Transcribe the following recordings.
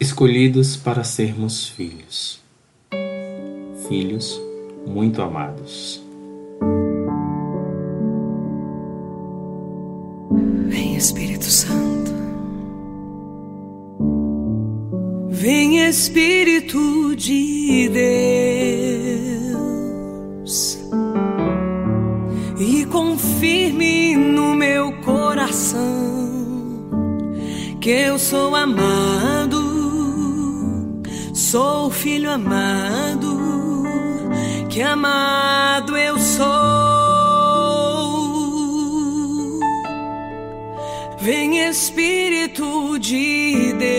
escolhidos para sermos filhos. Filhos muito amados. Vem Espírito Santo. Vem Espírito de Deus e confirme no meu coração que eu sou amado Sou filho amado, que amado eu sou. Vem Espírito de Deus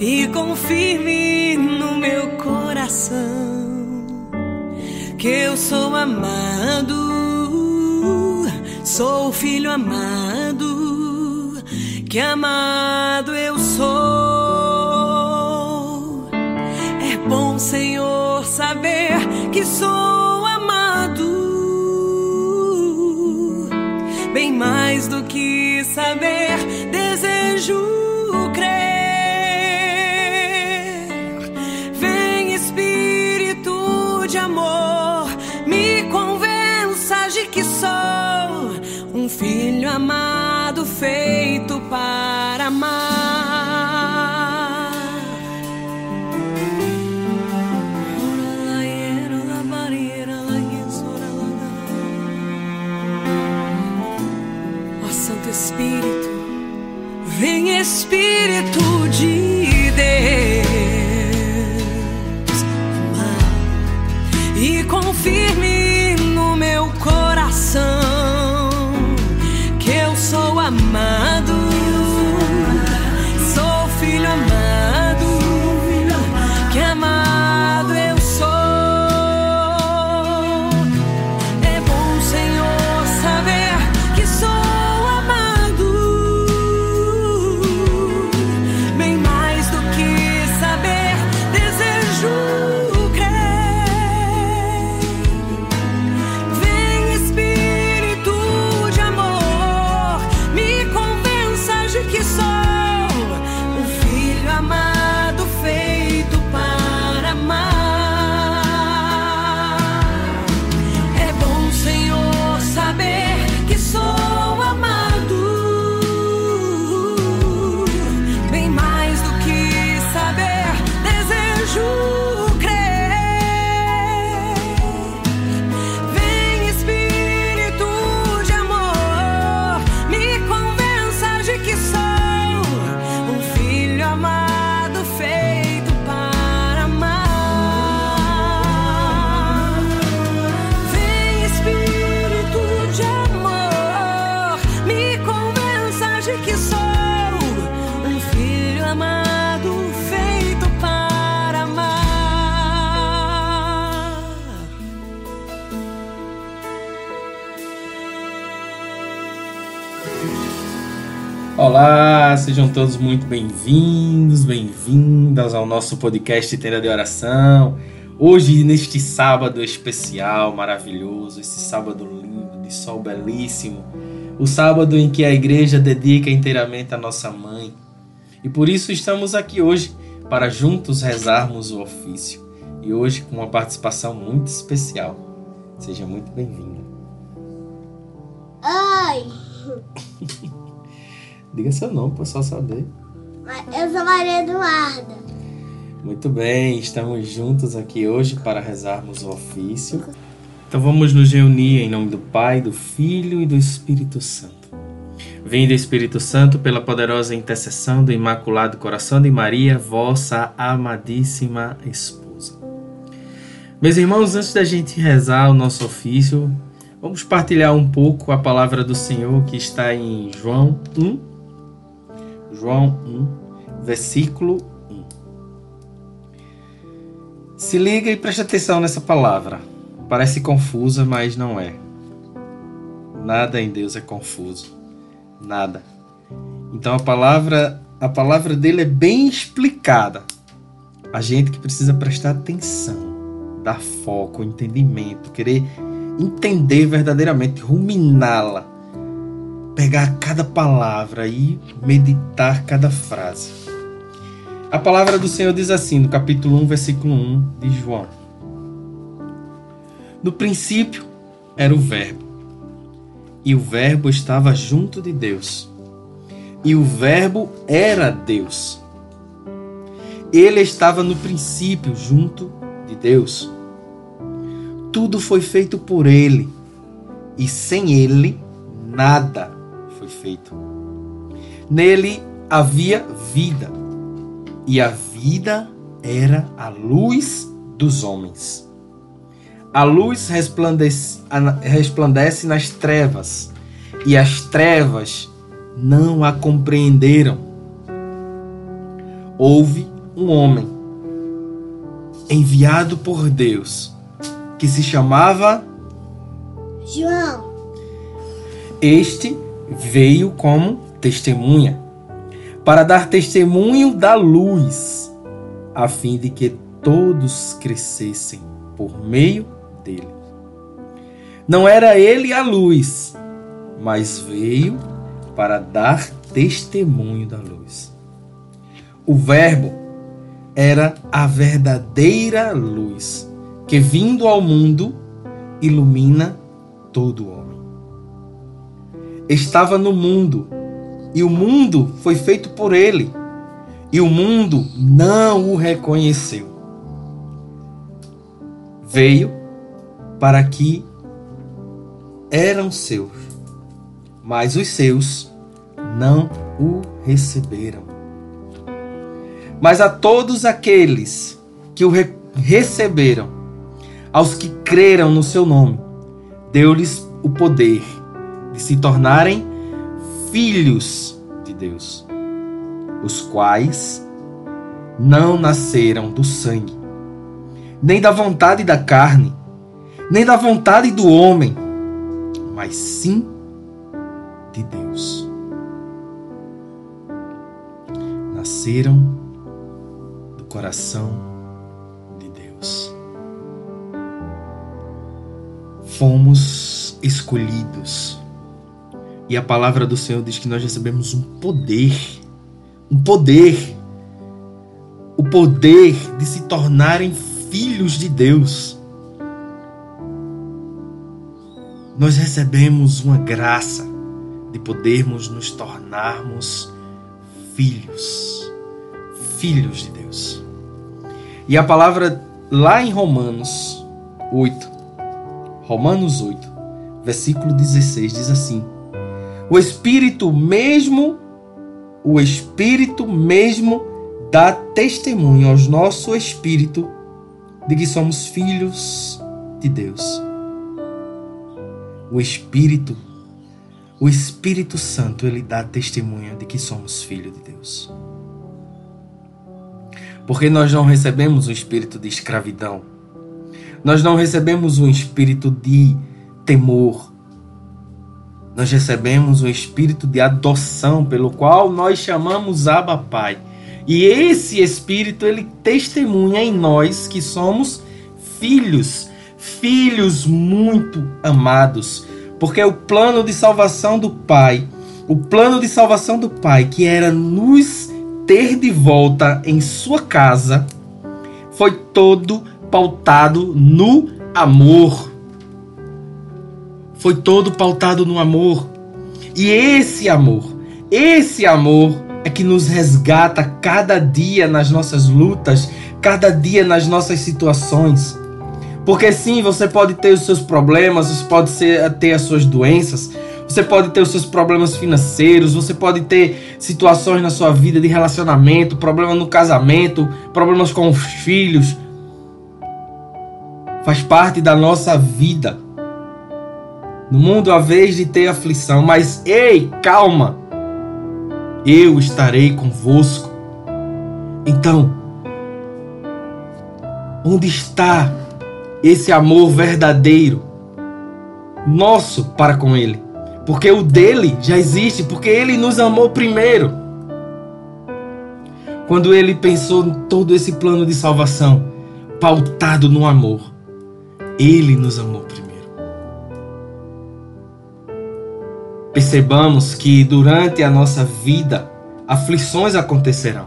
e confirme no meu coração que eu sou amado, sou filho amado que amado eu sou. Sejam todos muito bem-vindos, bem-vindas ao nosso podcast Tenda de Oração. Hoje, neste sábado especial, maravilhoso, esse sábado lindo, de sol belíssimo, o sábado em que a igreja dedica inteiramente a nossa mãe. E por isso estamos aqui hoje para juntos rezarmos o ofício. E hoje com uma participação muito especial. Seja muito bem-vinda. Oi! Diga seu nome para pessoal saber. Eu sou Maria Eduarda. Muito bem, estamos juntos aqui hoje para rezarmos o ofício. Então vamos nos reunir em nome do Pai, do Filho e do Espírito Santo. Vinde, Espírito Santo, pela poderosa intercessão do Imaculado Coração de Maria, vossa amadíssima esposa. Meus irmãos, antes da gente rezar o nosso ofício, vamos partilhar um pouco a palavra do Senhor que está em João 1, João 1, versículo 1. Se liga e preste atenção nessa palavra. Parece confusa, mas não é. Nada em Deus é confuso. Nada. Então a palavra, a palavra dele é bem explicada. A gente que precisa prestar atenção, dar foco, entendimento, querer entender verdadeiramente, ruminá-la pegar cada palavra e meditar cada frase. A palavra do Senhor diz assim, no capítulo 1, versículo 1 de João: No princípio era o Verbo, e o Verbo estava junto de Deus, e o Verbo era Deus. Ele estava no princípio junto de Deus. Tudo foi feito por ele, e sem ele nada foi feito. Nele havia vida, e a vida era a luz dos homens. A luz resplandece, resplandece nas trevas, e as trevas não a compreenderam. Houve um homem enviado por Deus que se chamava João. Este veio como testemunha, para dar testemunho da luz, a fim de que todos crescessem por meio dele. Não era ele a luz, mas veio para dar testemunho da luz. O Verbo era a verdadeira luz que, vindo ao mundo, ilumina todo homem estava no mundo, e o mundo foi feito por ele, e o mundo não o reconheceu. Veio para que eram seus, mas os seus não o receberam. Mas a todos aqueles que o re receberam, aos que creram no seu nome, deu-lhes o poder de se tornarem filhos de Deus, os quais não nasceram do sangue, nem da vontade da carne, nem da vontade do homem, mas sim de Deus. Nasceram do coração de Deus. Fomos escolhidos e a palavra do Senhor diz que nós recebemos um poder, um poder, o poder de se tornarem filhos de Deus. Nós recebemos uma graça de podermos nos tornarmos filhos, filhos de Deus. E a palavra lá em Romanos 8, Romanos 8, versículo 16 diz assim: o Espírito mesmo, o Espírito mesmo dá testemunho ao nosso espírito de que somos filhos de Deus. O Espírito, o Espírito Santo, ele dá testemunho de que somos filhos de Deus. Porque nós não recebemos o espírito de escravidão. Nós não recebemos um espírito de temor, nós recebemos o espírito de adoção, pelo qual nós chamamos Abba Pai. E esse espírito ele testemunha em nós que somos filhos, filhos muito amados, porque o plano de salvação do Pai, o plano de salvação do Pai, que era nos ter de volta em sua casa, foi todo pautado no amor foi todo pautado no amor. E esse amor, esse amor é que nos resgata cada dia nas nossas lutas, cada dia nas nossas situações. Porque sim, você pode ter os seus problemas, você pode ter as suas doenças, você pode ter os seus problemas financeiros, você pode ter situações na sua vida de relacionamento, problema no casamento, problemas com os filhos. Faz parte da nossa vida. No mundo há vez de ter aflição, mas ei, calma. Eu estarei convosco. Então, onde está esse amor verdadeiro nosso para com ele? Porque o dele já existe, porque ele nos amou primeiro. Quando ele pensou em todo esse plano de salvação, pautado no amor, ele nos amou primeiro. Percebamos que durante a nossa vida aflições acontecerão.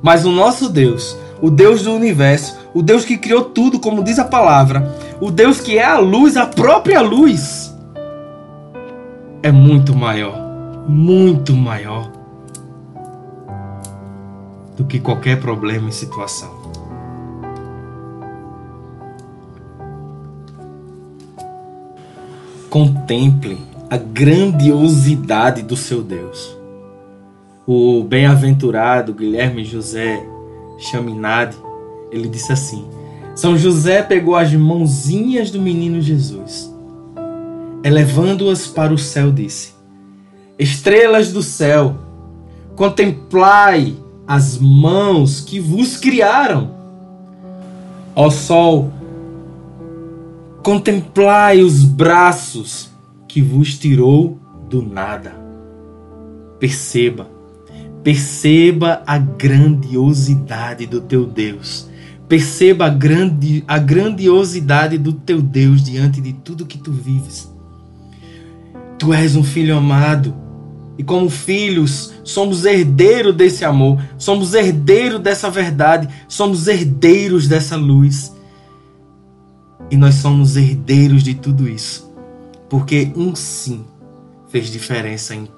Mas o nosso Deus, o Deus do universo, o Deus que criou tudo, como diz a palavra, o Deus que é a luz, a própria luz, é muito maior, muito maior do que qualquer problema e situação. Contemple a grandiosidade do seu Deus. O bem-aventurado Guilherme José Chaminade, ele disse assim: São José pegou as mãozinhas do menino Jesus, elevando-as para o céu, disse: Estrelas do céu, contemplai as mãos que vos criaram. Ó sol, contemplai os braços que vos tirou do nada. Perceba, perceba a grandiosidade do teu Deus. Perceba a, grande, a grandiosidade do teu Deus diante de tudo que tu vives. Tu és um filho amado e como filhos, somos herdeiros desse amor, somos herdeiros dessa verdade, somos herdeiros dessa luz. E nós somos herdeiros de tudo isso, porque um sim fez diferença em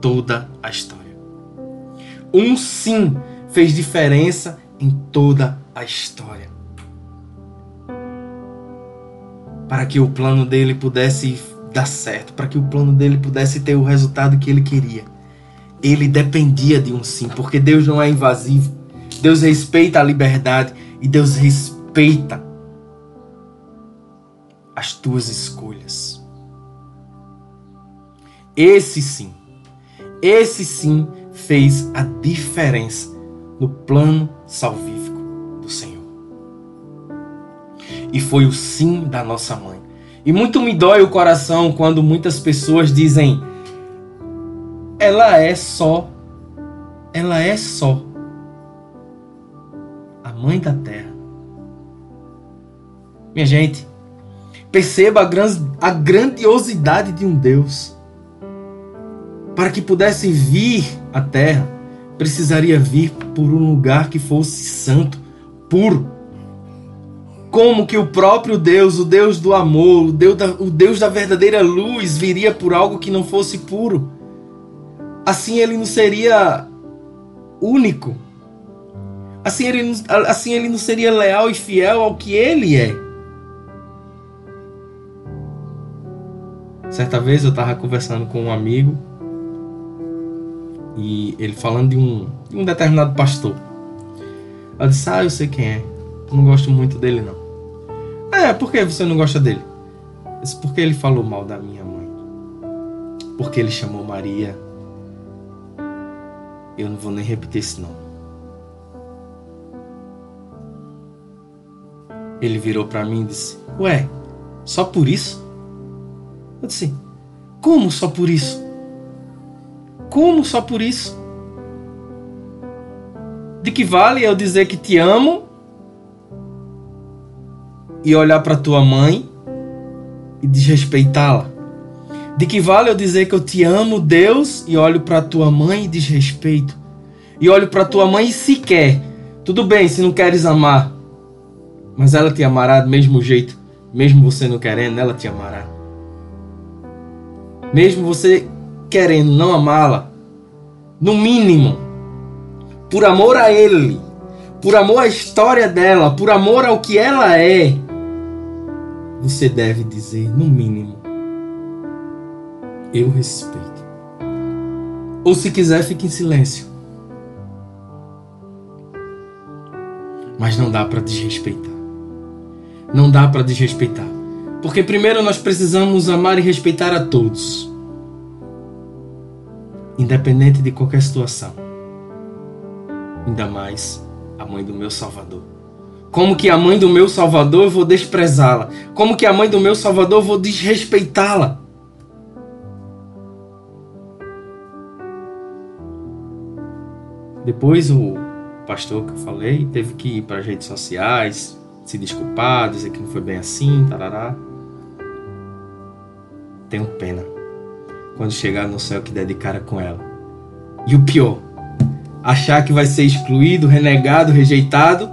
toda a história. Um sim fez diferença em toda a história. Para que o plano dele pudesse dar certo, para que o plano dele pudesse ter o resultado que ele queria. Ele dependia de um sim, porque Deus não é invasivo. Deus respeita a liberdade e Deus respeita as tuas escolhas. Esse sim, esse sim fez a diferença no plano salvífico do Senhor. E foi o sim da nossa mãe. E muito me dói o coração quando muitas pessoas dizem: ela é só, ela é só a mãe da terra. Minha gente, perceba a, gran a grandiosidade de um Deus. Para que pudesse vir à terra, precisaria vir por um lugar que fosse santo, puro como que o próprio Deus, o Deus do amor, o Deus da, o Deus da verdadeira luz, viria por algo que não fosse puro. Assim ele não seria único. Assim ele, assim ele não seria leal e fiel ao que ele é. Certa vez eu estava conversando com um amigo e ele falando de um, de um determinado pastor. Eu disse: Ah, eu sei quem é. não gosto muito dele, não. É, por que você não gosta dele? Isso porque ele falou mal da minha mãe. Porque ele chamou Maria. Eu não vou nem repetir esse nome. Ele virou para mim e disse: Ué, só por isso? Eu disse: Como só por isso? Como só por isso? De que vale eu dizer que te amo e olhar para tua mãe e desrespeitá-la? De que vale eu dizer que eu te amo, Deus, e olho para tua mãe e desrespeito? E olho para tua mãe e sequer. Tudo bem se não queres amar, mas ela te amará do mesmo jeito, mesmo você não querendo, ela te amará. Mesmo você querendo não amá-la, no mínimo, por amor a ele, por amor à história dela, por amor ao que ela é, você deve dizer, no mínimo, eu respeito. Ou se quiser, fique em silêncio. Mas não dá para desrespeitar. Não dá para desrespeitar. Porque primeiro nós precisamos amar e respeitar a todos. Independente de qualquer situação. Ainda mais a mãe do meu Salvador. Como que a mãe do meu Salvador eu vou desprezá-la? Como que a mãe do meu Salvador eu vou desrespeitá-la? Depois o pastor que eu falei teve que ir para as redes sociais, se desculpar, dizer que não foi bem assim, tarará. Tenho pena. Quando chegar no céu que der de cara com ela. E o pior, achar que vai ser excluído, renegado, rejeitado,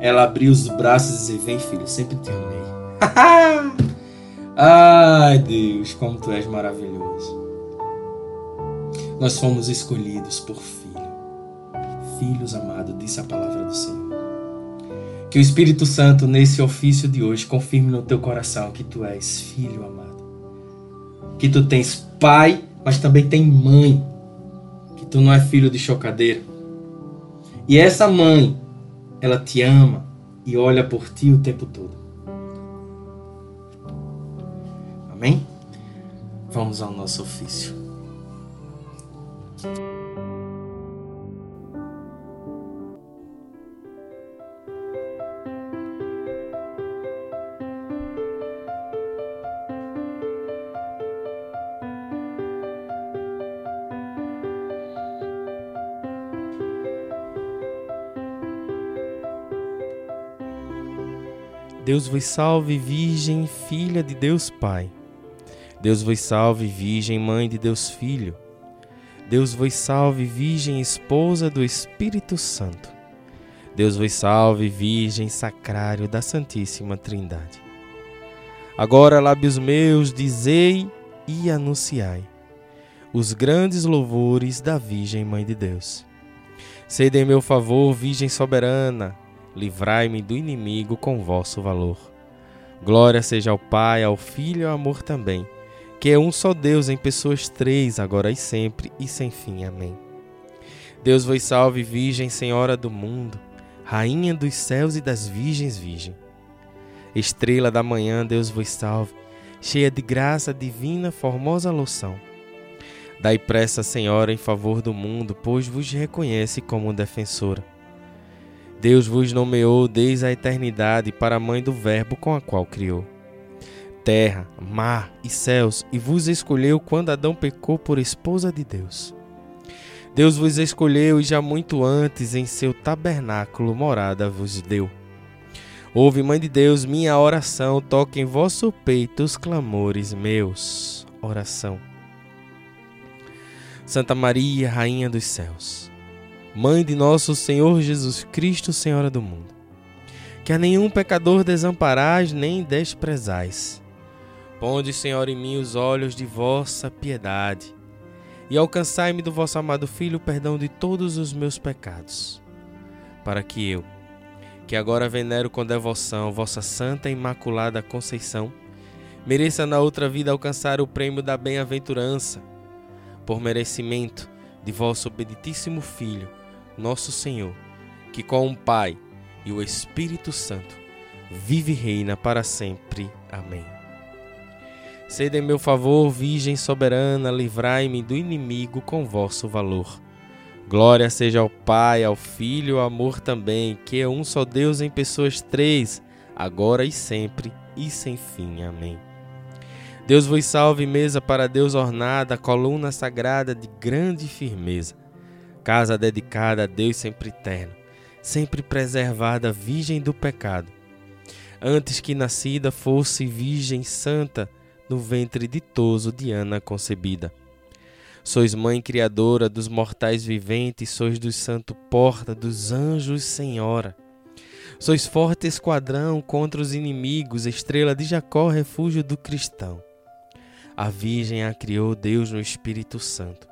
ela abrir os braços e dizer: Vem, filho, sempre te amei. Ai, Deus, como tu és maravilhoso. Nós fomos escolhidos por filho. Filhos amados, disse a palavra do Senhor. Que o Espírito Santo, nesse ofício de hoje, confirme no teu coração que tu és filho amado. Que tu tens pai, mas também tem mãe. Que tu não é filho de chocadeira. E essa mãe, ela te ama e olha por ti o tempo todo. Amém? Vamos ao nosso ofício. Deus vos salve, Virgem, filha de Deus Pai. Deus vos salve, Virgem, mãe de Deus Filho. Deus vos salve, Virgem, esposa do Espírito Santo. Deus vos salve, Virgem, sacrário da Santíssima Trindade. Agora, lábios meus, dizei e anunciai os grandes louvores da Virgem Mãe de Deus. Sede em meu favor, Virgem soberana, livrai-me do inimigo com vosso valor. Glória seja ao Pai, ao Filho e ao amor também, que é um só Deus em pessoas três, agora e sempre e sem fim. Amém. Deus vos salve, Virgem, Senhora do mundo, Rainha dos céus e das virgens, Virgem. Estrela da manhã, Deus vos salve, cheia de graça divina, formosa loção. Dai pressa, Senhora, em favor do mundo, pois vos reconhece como defensora. Deus vos nomeou desde a eternidade para a mãe do Verbo com a qual criou. Terra, mar e céus, e vos escolheu quando Adão pecou por esposa de Deus. Deus vos escolheu e já muito antes em seu tabernáculo morada vos deu. Ouve, Mãe de Deus, minha oração, toque em vosso peito os clamores meus. Oração. Santa Maria, Rainha dos céus Mãe de nosso Senhor Jesus Cristo, Senhora do mundo. Que a nenhum pecador desamparais nem desprezais. Ponde, Senhor, em mim os olhos de vossa piedade e alcançai-me do vosso amado Filho o perdão de todos os meus pecados, para que eu, que agora venero com devoção vossa Santa e Imaculada Conceição, mereça na outra vida alcançar o prêmio da bem-aventurança, por merecimento de vosso obeditíssimo Filho, nosso Senhor, que com o Pai e o Espírito Santo vive e reina para sempre. Amém. Sede em meu favor, Virgem soberana, livrai-me do inimigo com vosso valor. Glória seja ao Pai, ao Filho, ao amor também, que é um só Deus em pessoas três, agora e sempre e sem fim. Amém. Deus vos salve, mesa para Deus ornada, coluna sagrada de grande firmeza casa dedicada a Deus sempre eterno, sempre preservada, virgem do pecado. Antes que nascida fosse virgem santa, no ventre ditoso de Ana concebida. Sois mãe criadora dos mortais viventes, sois do santo porta dos anjos, Senhora. Sois forte esquadrão contra os inimigos, estrela de Jacó, refúgio do cristão. A Virgem a criou Deus no Espírito Santo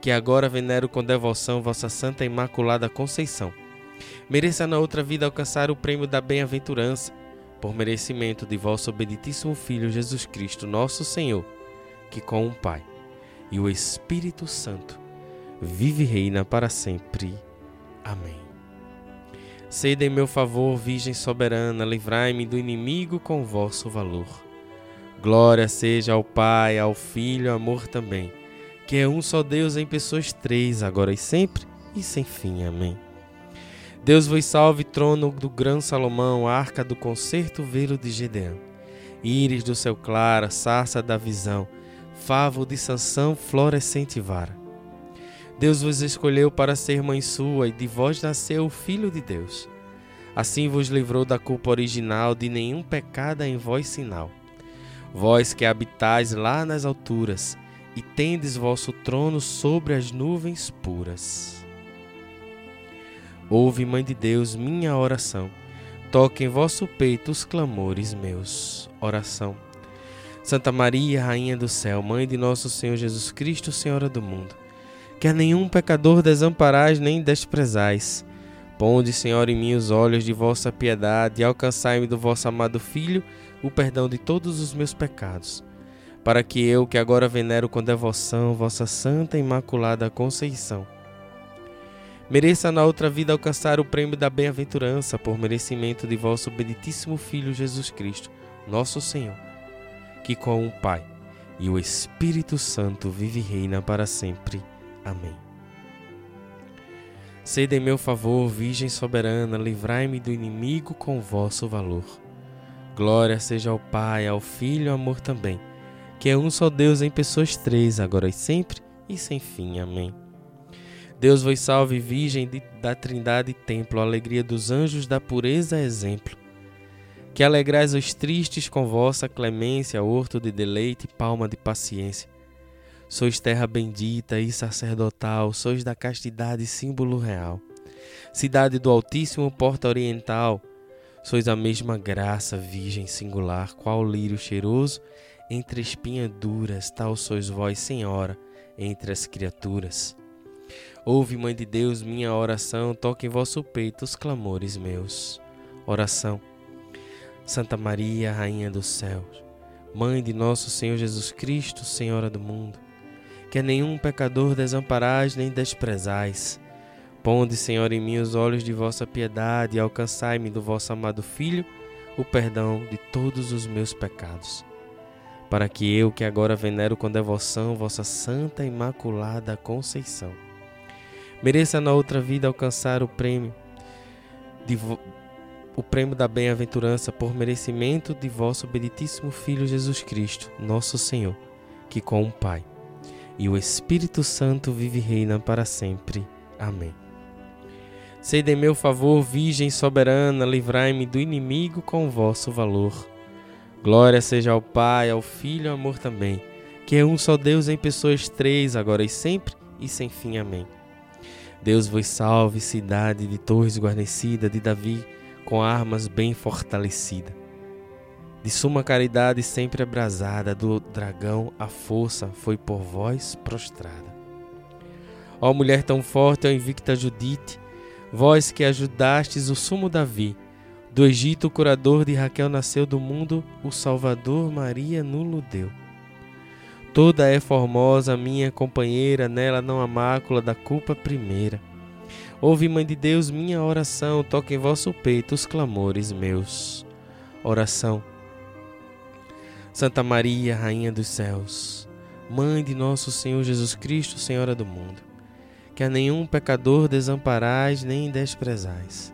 que agora venero com devoção vossa Santa Imaculada Conceição. Mereça na outra vida alcançar o prêmio da bem-aventurança, por merecimento de vosso obeditíssimo Filho Jesus Cristo, nosso Senhor, que com o Pai e o Espírito Santo vive e reina para sempre. Amém. Sede em meu favor, Virgem soberana, livrai-me do inimigo com vosso valor. Glória seja ao Pai, ao Filho, amor também que é um só Deus em pessoas três, agora e sempre e sem fim. Amém. Deus vos salve, trono do grão Salomão, arca do concerto, velo de Gedeão, íris do céu claro, sarça da visão, favo de Sansão, florescente vara. Deus vos escolheu para ser mãe sua, e de vós nasceu o Filho de Deus. Assim vos livrou da culpa original, de nenhum pecado em vós sinal. Vós que habitais lá nas alturas, e tendes vosso trono sobre as nuvens puras. Ouve, Mãe de Deus, minha oração. Toque em vosso peito os clamores meus. Oração. Santa Maria, Rainha do céu, Mãe de nosso Senhor Jesus Cristo, Senhora do mundo, que a nenhum pecador desamparais nem desprezais. Ponde, Senhor, em mim os olhos de vossa piedade e alcançai-me do vosso amado Filho o perdão de todos os meus pecados para que eu, que agora venero com devoção vossa Santa Imaculada Conceição, mereça na outra vida alcançar o prêmio da bem-aventurança por merecimento de vosso benditíssimo Filho Jesus Cristo, nosso Senhor, que com o Pai e o Espírito Santo vive e reina para sempre. Amém. Sede em meu favor, Virgem soberana, livrai-me do inimigo com vosso valor. Glória seja ao Pai, ao Filho e ao amor também que é um só Deus em pessoas três, agora e sempre e sem fim. Amém. Deus vos salve, Virgem da Trindade e Templo, alegria dos anjos, da pureza exemplo. Que alegrais os tristes com vossa clemência, horto de deleite, palma de paciência. Sois terra bendita e sacerdotal, sois da castidade símbolo real. Cidade do Altíssimo, porta oriental, sois a mesma graça, Virgem singular, qual lírio cheiroso entre espinhas duras, tal sois vós, Senhora, entre as criaturas. Ouve, Mãe de Deus, minha oração, toque em vosso peito os clamores meus. Oração. Santa Maria, Rainha dos céus, Mãe de nosso Senhor Jesus Cristo, Senhora do mundo, que a nenhum pecador desamparais nem desprezais. Ponde, Senhor, em mim os olhos de vossa piedade e alcançai-me do vosso amado Filho o perdão de todos os meus pecados para que eu, que agora venero com devoção vossa Santa Imaculada Conceição, mereça na outra vida alcançar o prêmio de o prêmio da bem-aventurança por merecimento de vosso benditíssimo Filho Jesus Cristo, nosso Senhor, que com o Pai e o Espírito Santo vive e reina para sempre. Amém. Sede em meu favor, Virgem soberana, livrai-me do inimigo com vosso valor. Glória seja ao Pai, ao Filho e ao amor também, que é um só Deus em pessoas três, agora e sempre e sem fim. Amém. Deus vos salve, cidade de torres guarnecida, de Davi, com armas bem fortalecida. De suma caridade sempre abrasada, do dragão a força foi por vós prostrada. Ó mulher tão forte, ó invicta Judite, vós que ajudastes o sumo Davi, do Egito, o curador de Raquel nasceu do mundo, o Salvador Maria nulo deu. Toda é formosa, minha companheira, nela não há mácula da culpa primeira. Ouve, Mãe de Deus, minha oração, toque em vosso peito os clamores meus. Oração. Santa Maria, Rainha dos céus, Mãe de nosso Senhor Jesus Cristo, Senhora do mundo, que a nenhum pecador desamparais nem desprezais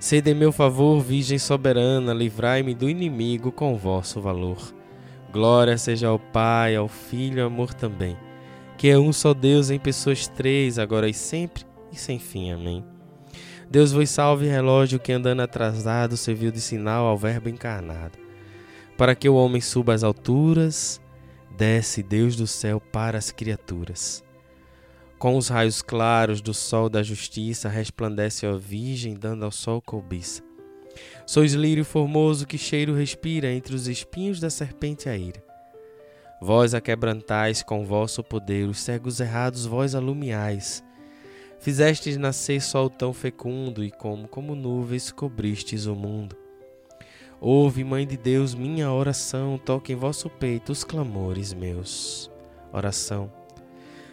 Sede meu favor, Virgem soberana, livrai-me do inimigo com vosso valor. Glória seja ao Pai, ao Filho e ao amor também, que é um só Deus em pessoas três, agora e sempre e sem fim. Amém. Deus vos salve, relógio que andando atrasado serviu de sinal ao Verbo encarnado. Para que o homem suba às alturas, desce Deus do céu para as criaturas. Com os raios claros do sol da justiça resplandece a Virgem, dando ao sol cobiça. Sois lírio formoso que cheiro respira entre os espinhos da serpente a ira. Vós a quebrantais com vosso poder, os cegos errados vós alumiais. Fizestes nascer sol tão fecundo e como, como nuvens, cobristes o mundo. Ouve, Mãe de Deus, minha oração, toque em vosso peito os clamores meus. Oração.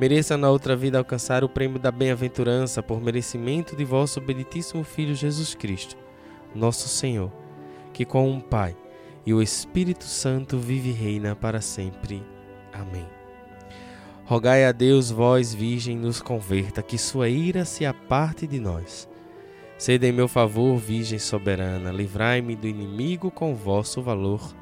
mereça na outra vida alcançar o prêmio da bem-aventurança por merecimento de vosso benditíssimo Filho Jesus Cristo, nosso Senhor, que com o Pai e o Espírito Santo vive e reina para sempre. Amém. Rogai a Deus, vós, Virgem, nos converta, que sua ira se aparte de nós Sede em meu favor, Virgem soberana, livrai-me do inimigo com vosso valor.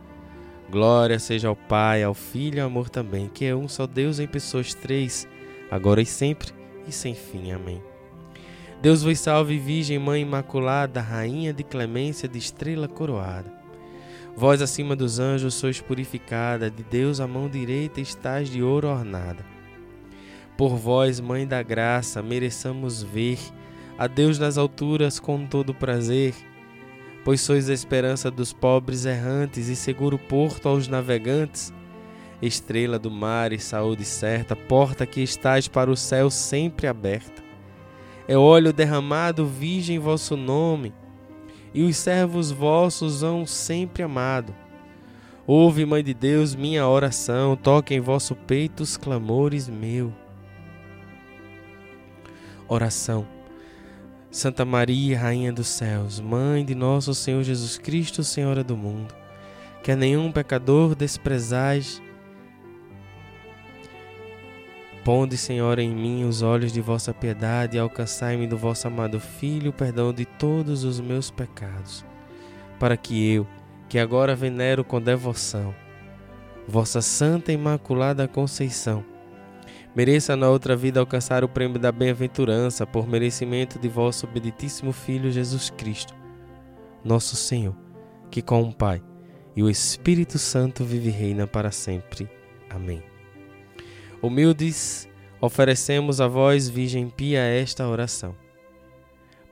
Glória seja ao Pai, ao Filho e ao amor também, que é um só Deus em pessoas três, agora e sempre e sem fim. Amém. Deus vos salve, Virgem Mãe Imaculada, Rainha de clemência, de estrela coroada. Vós acima dos anjos sois purificada, de Deus a mão direita estás de ouro ornada. Por vós, Mãe da Graça, mereçamos ver a Deus nas alturas com todo prazer, pois sois a esperança dos pobres errantes e seguro porto aos navegantes, estrela do mar e saúde certa, porta que estás para o céu sempre aberta. É óleo derramado, virgem vosso nome, e os servos vossos hão sempre amado. Ouve, Mãe de Deus, minha oração, toque em vosso peito os clamores meu. Oração Santa Maria, Rainha dos céus, Mãe de nosso Senhor Jesus Cristo, Senhora do mundo, que a nenhum pecador desprezais. Ponde, Senhora, em mim os olhos de vossa piedade e alcançai-me do vosso amado Filho o perdão de todos os meus pecados, para que eu, que agora venero com devoção, vossa Santa Imaculada Conceição, mereça na outra vida alcançar o prêmio da bem-aventurança por merecimento de vosso benditíssimo Filho Jesus Cristo, nosso Senhor, que com o Pai e o Espírito Santo vive e reina para sempre. Amém. Humildes, oferecemos a vós, Virgem Pia, esta oração.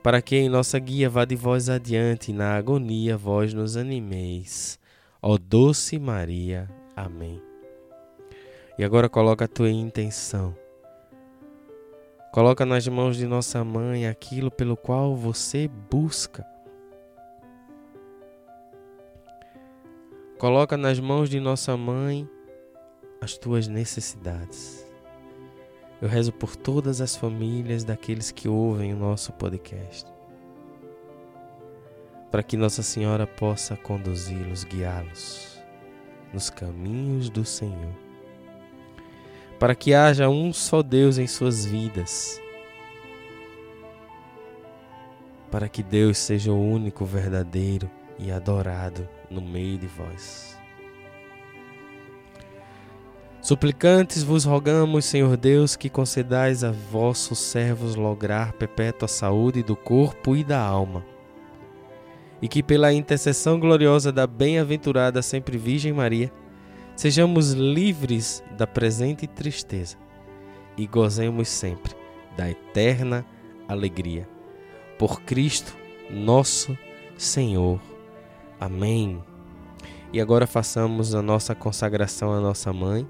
Para que em nossa guia vá de vós adiante, na agonia vós nos animeis. Ó doce Maria. Amém. E agora coloca a tua intenção. Coloca nas mãos de nossa mãe aquilo pelo qual você busca. Coloca nas mãos de nossa mãe as tuas necessidades. Eu rezo por todas as famílias daqueles que ouvem o nosso podcast. Para que Nossa Senhora possa conduzi-los, guiá-los nos caminhos do Senhor para que haja um só Deus em suas vidas, para que Deus seja o único verdadeiro e adorado no meio de vós. Suplicantes vos rogamos, Senhor Deus, que concedais a vossos servos lograr perpétua saúde do corpo e da alma, e que pela intercessão gloriosa da bem-aventurada sempre Virgem Maria, Sejamos livres da presente tristeza e gozemos sempre da eterna alegria. Por Cristo, nosso Senhor. Amém. E agora façamos a nossa consagração à nossa mãe